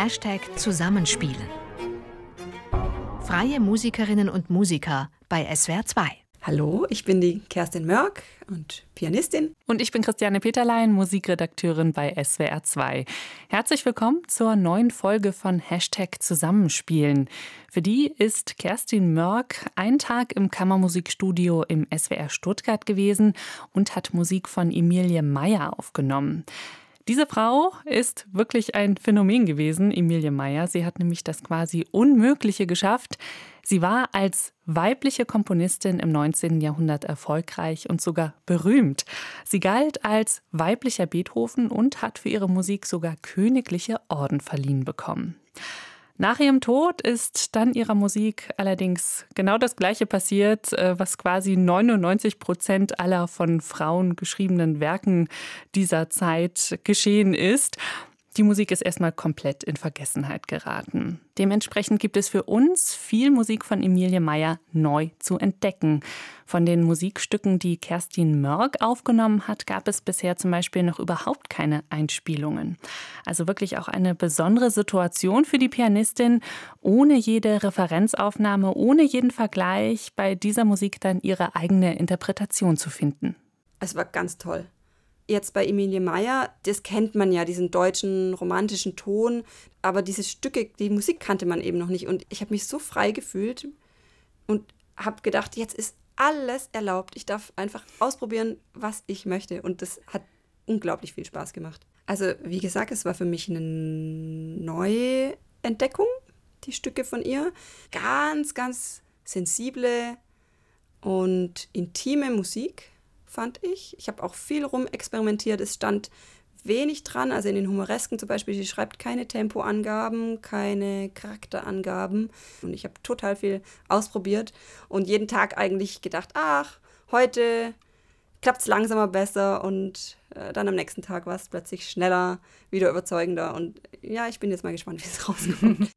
Hashtag Zusammenspielen. Freie Musikerinnen und Musiker bei SWR 2. Hallo, ich bin die Kerstin Mörk und Pianistin. Und ich bin Christiane Peterlein, Musikredakteurin bei SWR 2. Herzlich willkommen zur neuen Folge von Hashtag Zusammenspielen. Für die ist Kerstin Mörk ein Tag im Kammermusikstudio im SWR Stuttgart gewesen und hat Musik von Emilie Meyer aufgenommen. Diese Frau ist wirklich ein Phänomen gewesen, Emilie Meyer. Sie hat nämlich das quasi Unmögliche geschafft. Sie war als weibliche Komponistin im 19. Jahrhundert erfolgreich und sogar berühmt. Sie galt als weiblicher Beethoven und hat für ihre Musik sogar königliche Orden verliehen bekommen. Nach ihrem Tod ist dann ihrer Musik allerdings genau das Gleiche passiert, äh, was quasi 99 Prozent aller von Frauen geschriebenen Werken dieser Zeit geschehen ist. Die Musik ist erstmal komplett in Vergessenheit geraten. Dementsprechend gibt es für uns viel Musik von Emilie Meyer neu zu entdecken. Von den Musikstücken, die Kerstin Mörk aufgenommen hat, gab es bisher zum Beispiel noch überhaupt keine Einspielungen. Also wirklich auch eine besondere Situation für die Pianistin, ohne jede Referenzaufnahme, ohne jeden Vergleich, bei dieser Musik dann ihre eigene Interpretation zu finden. Es war ganz toll jetzt bei Emilie Meyer, das kennt man ja, diesen deutschen romantischen Ton, aber diese Stücke, die Musik kannte man eben noch nicht. Und ich habe mich so frei gefühlt und habe gedacht, jetzt ist alles erlaubt. Ich darf einfach ausprobieren, was ich möchte. Und das hat unglaublich viel Spaß gemacht. Also, wie gesagt, es war für mich eine neue Entdeckung, die Stücke von ihr. Ganz, ganz sensible und intime Musik fand ich. Ich habe auch viel rumexperimentiert. Es stand wenig dran. Also in den Humoresken zum Beispiel, sie schreibt keine Tempoangaben, keine Charakterangaben. Und ich habe total viel ausprobiert und jeden Tag eigentlich gedacht, ach, heute klappt es langsamer besser und äh, dann am nächsten Tag war es plötzlich schneller, wieder überzeugender. Und ja, ich bin jetzt mal gespannt, wie es rauskommt.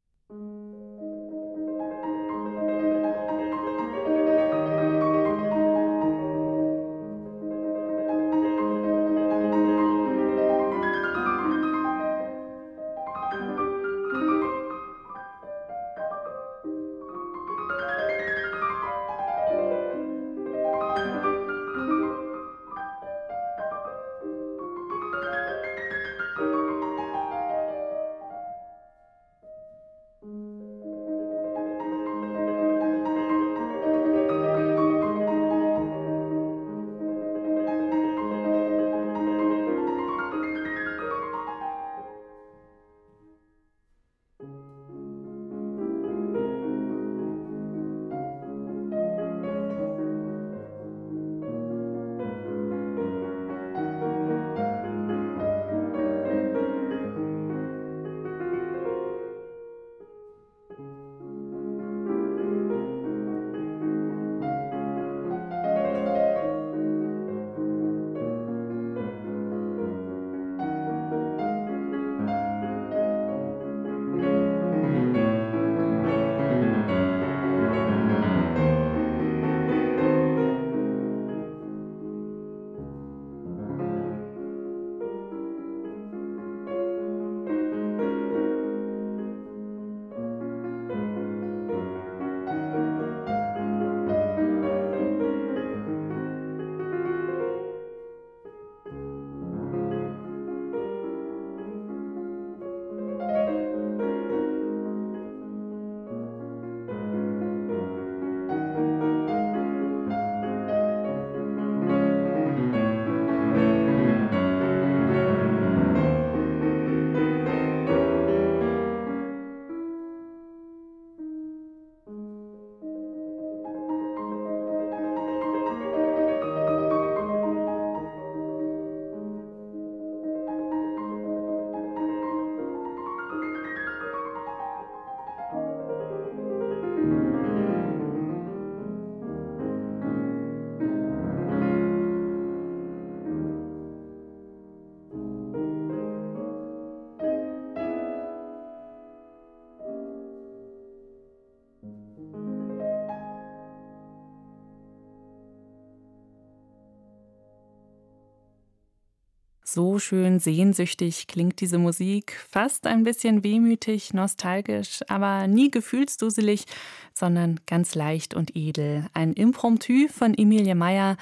So schön sehnsüchtig klingt diese Musik, fast ein bisschen wehmütig, nostalgisch, aber nie gefühlsduselig, sondern ganz leicht und edel. Ein Impromptu von Emilie Meyer.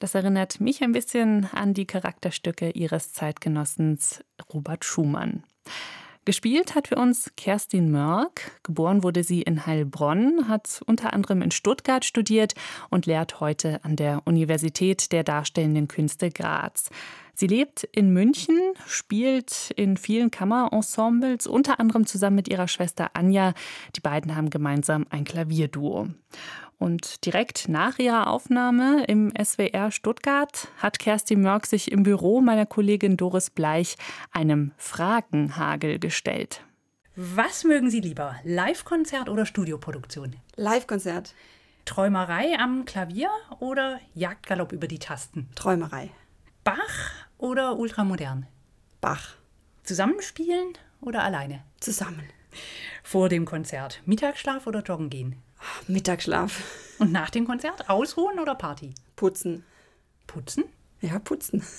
Das erinnert mich ein bisschen an die Charakterstücke ihres Zeitgenossens Robert Schumann. Gespielt hat für uns Kerstin Mörk. Geboren wurde sie in Heilbronn, hat unter anderem in Stuttgart studiert und lehrt heute an der Universität der Darstellenden Künste Graz. Sie lebt in München, spielt in vielen Kammerensembles, unter anderem zusammen mit ihrer Schwester Anja. Die beiden haben gemeinsam ein Klavierduo. Und direkt nach ihrer Aufnahme im SWR Stuttgart hat Kerstin Mörk sich im Büro meiner Kollegin Doris Bleich einem Fragenhagel gestellt. Was mögen Sie lieber, Live-Konzert oder Studioproduktion? Live-Konzert. Träumerei am Klavier oder Jagdgalopp über die Tasten? Träumerei. Bach oder ultramodern? Bach. Zusammenspielen oder alleine? Zusammen. Vor dem Konzert Mittagsschlaf oder joggen gehen? Mittagsschlaf. Und nach dem Konzert ausruhen oder Party? Putzen. Putzen? Ja, putzen.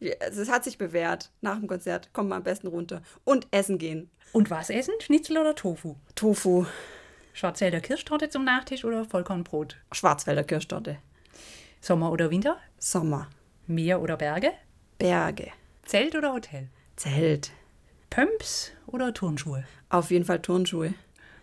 Es hat sich bewährt. Nach dem Konzert kommen wir am besten runter. Und essen gehen. Und was essen? Schnitzel oder Tofu? Tofu. Schwarzwälder Kirschtorte zum Nachtisch oder Vollkornbrot? Schwarzwälder Kirschtorte. Sommer oder Winter? Sommer. Meer oder Berge? Berge. Zelt oder Hotel? Zelt. Pumps oder Turnschuhe? Auf jeden Fall Turnschuhe.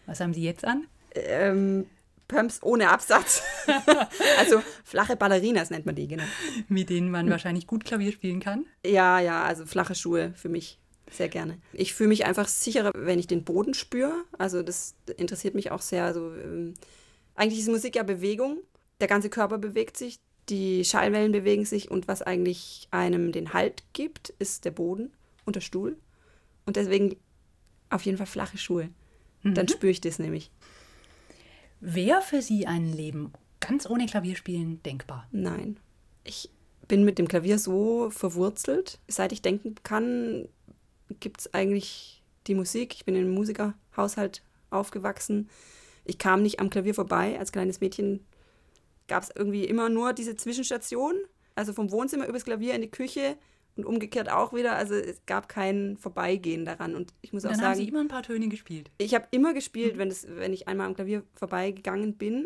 Was haben Sie jetzt an? Ähm, Pumps ohne Absatz. also flache Ballerinas nennt man die, genau. Mit denen man wahrscheinlich gut Klavier spielen kann? Ja, ja, also flache Schuhe für mich sehr gerne. Ich fühle mich einfach sicherer, wenn ich den Boden spüre. Also das interessiert mich auch sehr. Also, ähm, eigentlich ist Musik ja Bewegung. Der ganze Körper bewegt sich, die Schallwellen bewegen sich und was eigentlich einem den Halt gibt, ist der Boden und der Stuhl. Und deswegen auf jeden Fall flache Schuhe. Dann spüre ich das nämlich. Wäre für Sie ein Leben ganz ohne Klavierspielen denkbar? Nein. Ich bin mit dem Klavier so verwurzelt. Seit ich denken kann, gibt es eigentlich die Musik. Ich bin in einem Musikerhaushalt aufgewachsen. Ich kam nicht am Klavier vorbei. Als kleines Mädchen gab es irgendwie immer nur diese Zwischenstation. Also vom Wohnzimmer übers Klavier in die Küche und umgekehrt auch wieder. Also es gab kein Vorbeigehen daran. Und ich muss Dann auch haben Sie sagen, immer ein paar Töne gespielt. ich habe immer gespielt, wenn, es, wenn ich einmal am Klavier vorbeigegangen bin.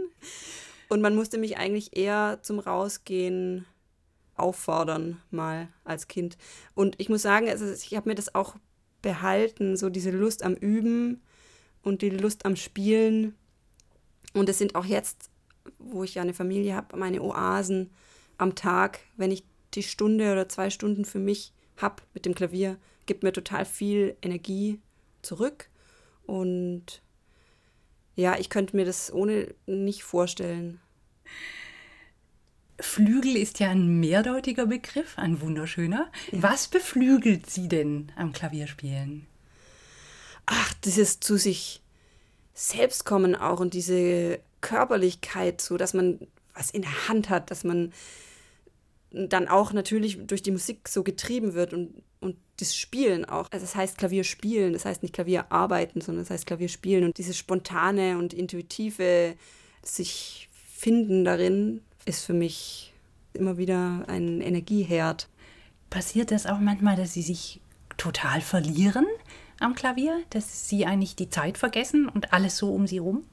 Und man musste mich eigentlich eher zum Rausgehen auffordern, mal als Kind. Und ich muss sagen, also ich habe mir das auch behalten, so diese Lust am Üben und die Lust am Spielen. Und es sind auch jetzt, wo ich ja eine Familie habe, meine Oasen am Tag, wenn ich die Stunde oder zwei Stunden für mich habe mit dem Klavier, gibt mir total viel Energie zurück. Und ja, ich könnte mir das ohne nicht vorstellen. Flügel ist ja ein mehrdeutiger Begriff, ein wunderschöner. Was beflügelt Sie denn am Klavierspielen? Ach, dieses zu sich selbst kommen auch und diese Körperlichkeit, so dass man was in der Hand hat, dass man dann auch natürlich durch die Musik so getrieben wird und, und das Spielen auch. Also das heißt Klavier spielen, das heißt nicht Klavier arbeiten, sondern das heißt Klavier spielen und dieses spontane und intuitive sich finden darin ist für mich immer wieder ein Energieherd. Passiert das auch manchmal, dass Sie sich total verlieren am Klavier? Dass Sie eigentlich die Zeit vergessen und alles so um Sie rum?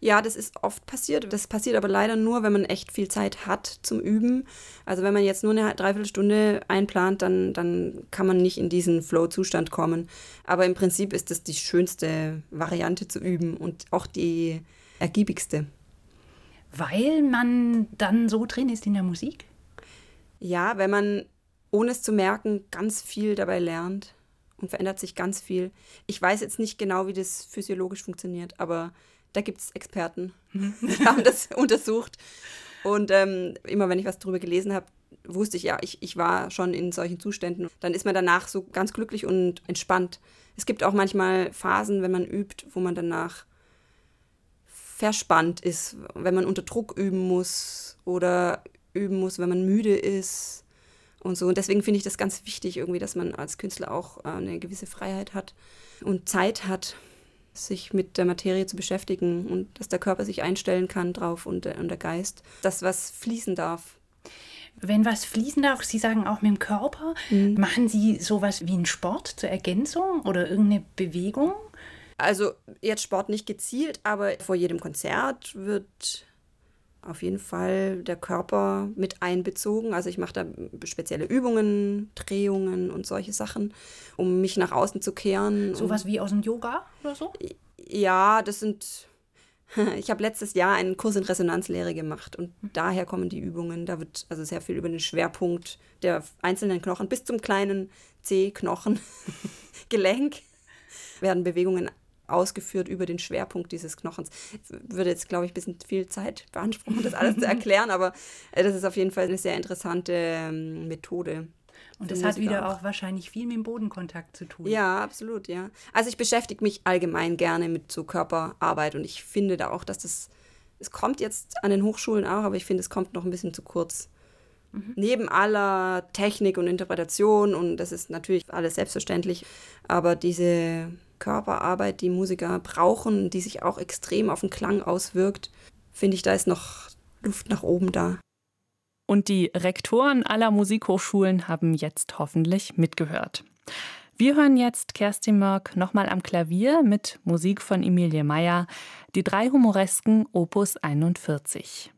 Ja, das ist oft passiert. Das passiert aber leider nur, wenn man echt viel Zeit hat zum Üben. Also wenn man jetzt nur eine Dreiviertelstunde einplant, dann, dann kann man nicht in diesen Flow-Zustand kommen. Aber im Prinzip ist das die schönste Variante zu üben und auch die ergiebigste. Weil man dann so drin ist in der Musik? Ja, wenn man, ohne es zu merken, ganz viel dabei lernt und verändert sich ganz viel. Ich weiß jetzt nicht genau, wie das physiologisch funktioniert, aber da gibt es Experten, die haben das untersucht. Und ähm, immer wenn ich was darüber gelesen habe, wusste ich, ja, ich, ich war schon in solchen Zuständen. Dann ist man danach so ganz glücklich und entspannt. Es gibt auch manchmal Phasen, wenn man übt, wo man danach verspannt ist, wenn man unter Druck üben muss oder üben muss, wenn man müde ist und so. Und deswegen finde ich das ganz wichtig, irgendwie, dass man als Künstler auch äh, eine gewisse Freiheit hat und Zeit hat, sich mit der Materie zu beschäftigen und dass der Körper sich einstellen kann drauf und, der- und der Geist, dass was fließen darf. Wenn was fließen darf, Sie sagen auch mit dem Körper, mhm. machen Sie sowas wie einen Sport zur Ergänzung oder irgendeine Bewegung? Also jetzt Sport nicht gezielt, aber vor jedem Konzert wird auf jeden Fall der Körper mit einbezogen. Also ich mache da spezielle Übungen, Drehungen und solche Sachen, um mich nach außen zu kehren. Sowas wie aus dem Yoga oder so? Ja, das sind. Ich habe letztes Jahr einen Kurs in Resonanzlehre gemacht und mhm. daher kommen die Übungen. Da wird also sehr viel über den Schwerpunkt der einzelnen Knochen bis zum kleinen C-Knochen, Gelenk, werden Bewegungen ausgeführt über den Schwerpunkt dieses Knochens. Würde jetzt, glaube ich, ein bisschen viel Zeit beanspruchen, das alles zu erklären, aber äh, das ist auf jeden Fall eine sehr interessante ähm, Methode. Und das hat wieder auch. auch. wahrscheinlich viel mit dem Bodenkontakt zu tun. Ja, absolut, ja. Also ich beschäftige mich allgemein gerne mit so Körperarbeit und ich finde da auch, dass das, es kommt jetzt an den Hochschulen auch, aber ich finde, es kommt noch ein bisschen zu kurz. Mhm. Neben aller Technik und Interpretation und das ist natürlich alles selbstverständlich, aber diese Körperarbeit, die Musiker brauchen, die sich auch extrem auf den Klang auswirkt, finde ich, da ist noch Luft nach oben da. Und die Rektoren aller Musikhochschulen haben jetzt hoffentlich mitgehört. Wir hören jetzt Kerstin Mörk nochmal am Klavier mit Musik von Emilie Meyer, die drei humoresken Opus 41.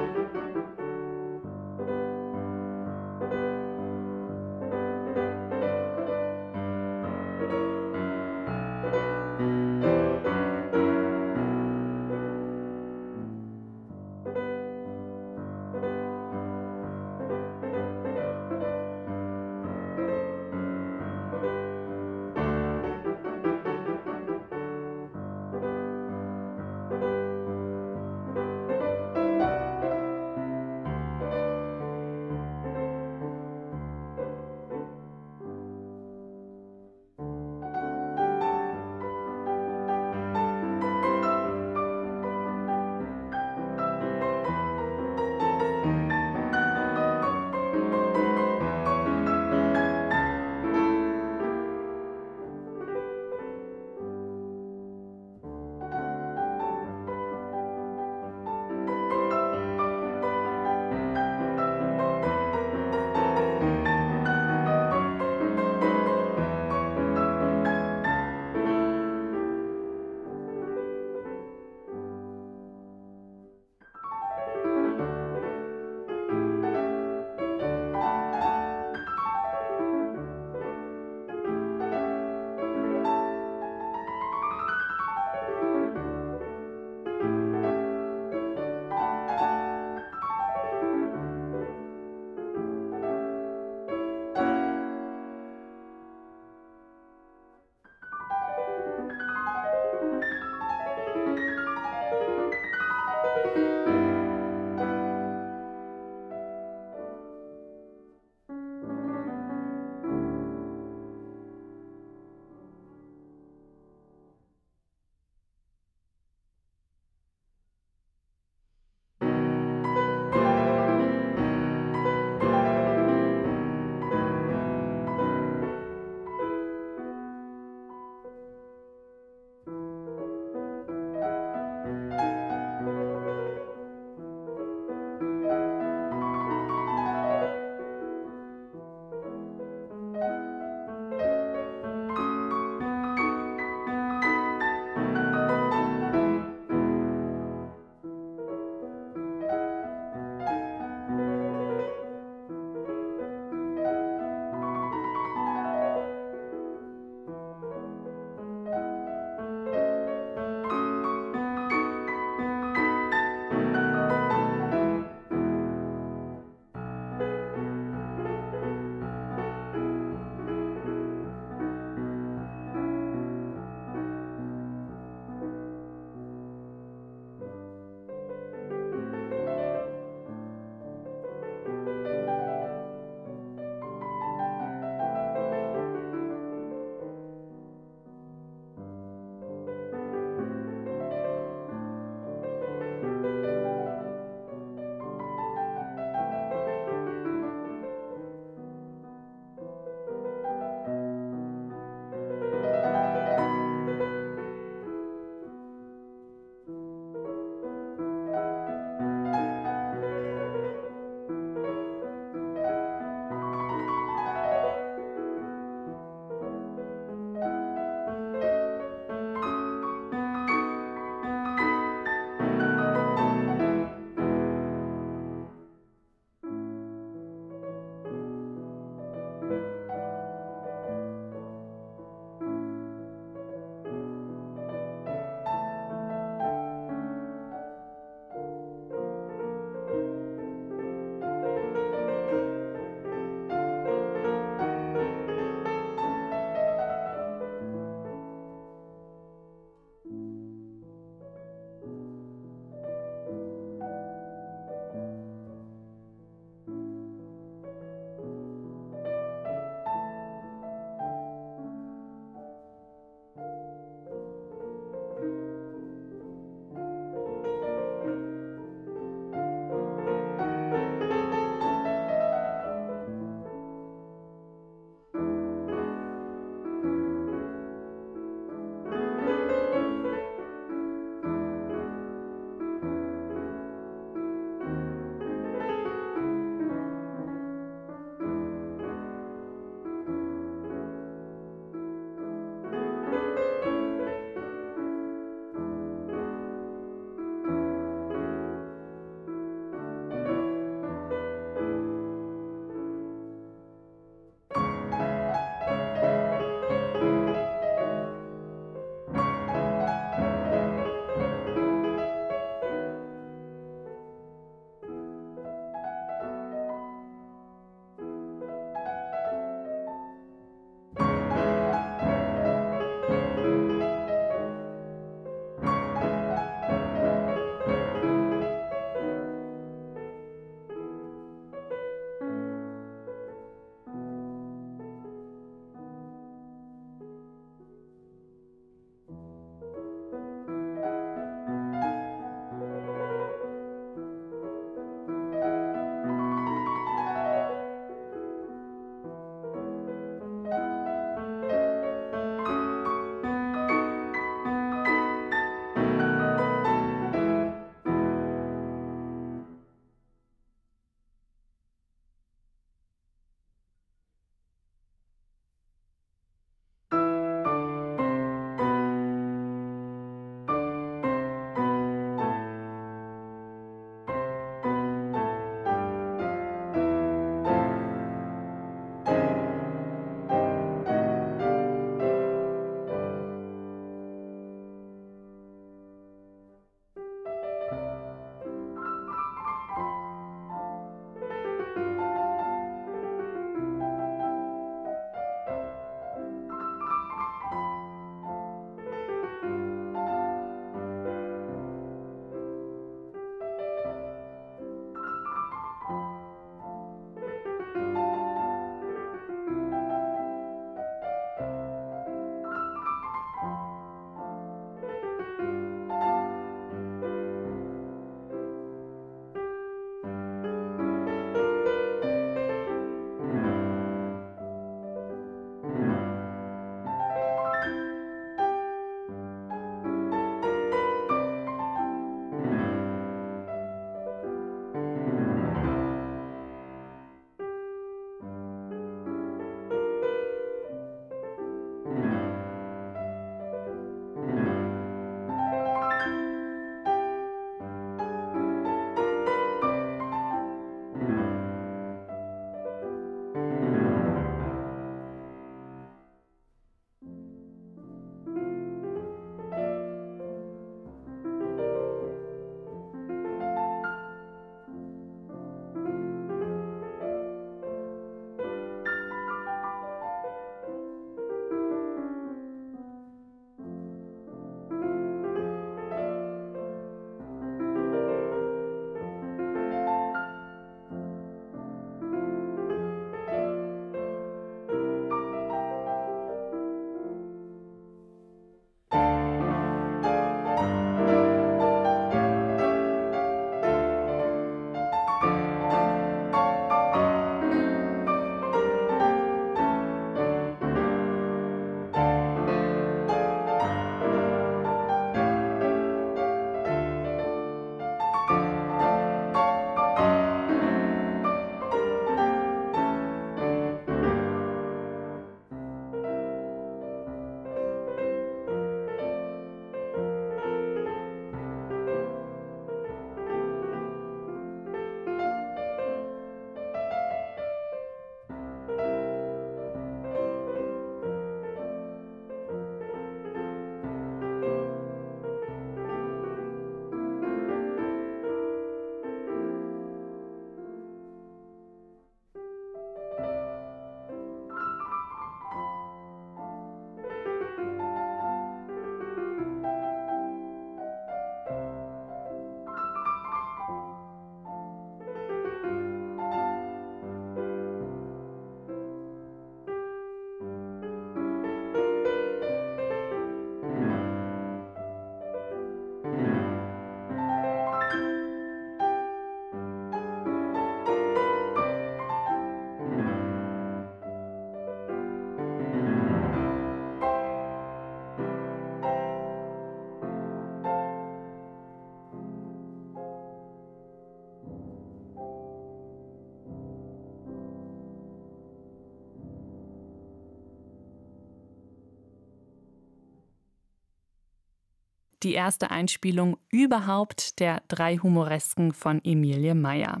die erste Einspielung überhaupt der drei Humoresken von Emilie Meyer.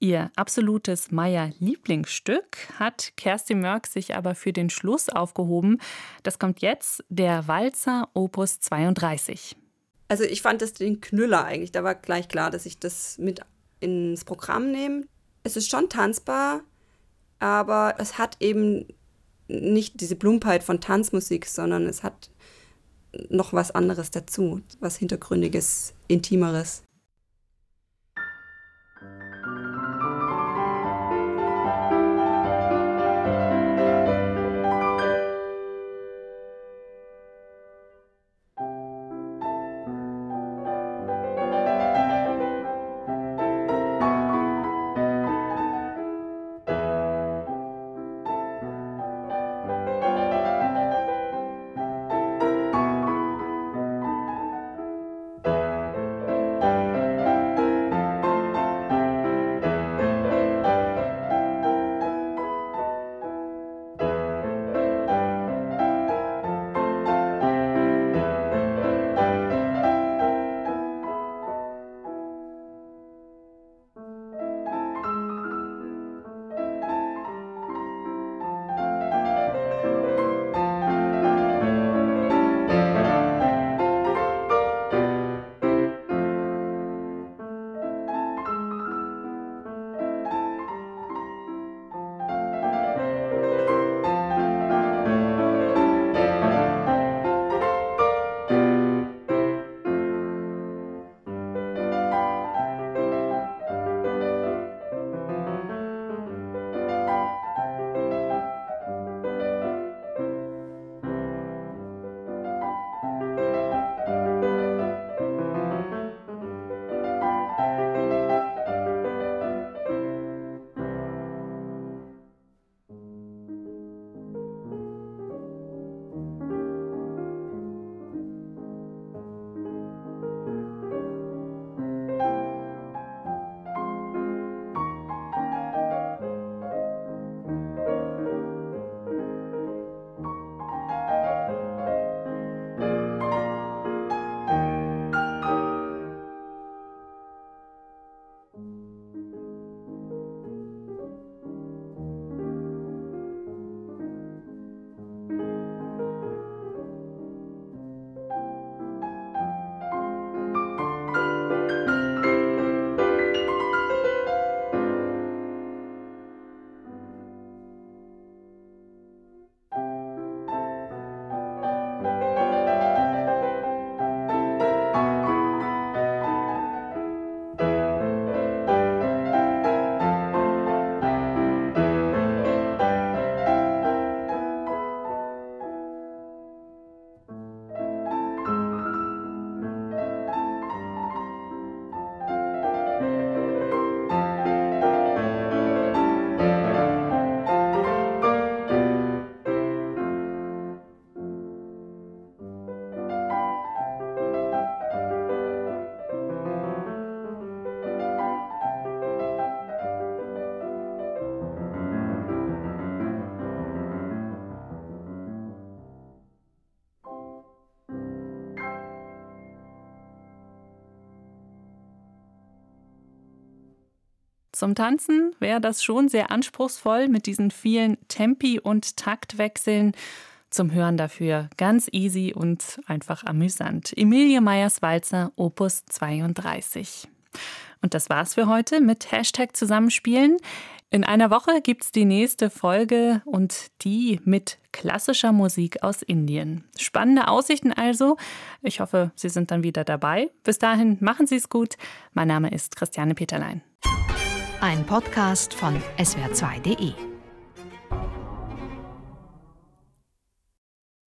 Ihr absolutes Meyer-Lieblingsstück hat Kerstin Mörk sich aber für den Schluss aufgehoben. Das kommt jetzt, der Walzer Opus 32. Also ich fand das den Knüller eigentlich. Da war gleich klar, dass ich das mit ins Programm nehme. Es ist schon tanzbar, aber es hat eben nicht diese Plumpheit von Tanzmusik, sondern es hat noch was anderes dazu, was Hintergründiges, Intimeres. Zum Tanzen wäre das schon sehr anspruchsvoll mit diesen vielen Tempi und Taktwechseln. Zum Hören dafür ganz easy und einfach amüsant. Emilie Meyers Walzer, Opus 32. Und das war's für heute mit Hashtag Zusammenspielen. In einer Woche gibt's die nächste Folge und die mit klassischer Musik aus Indien. Spannende Aussichten also. Ich hoffe, Sie sind dann wieder dabei. Bis dahin machen Sie es gut. Mein Name ist Christiane Peterlein. Ein Podcast von swr2.de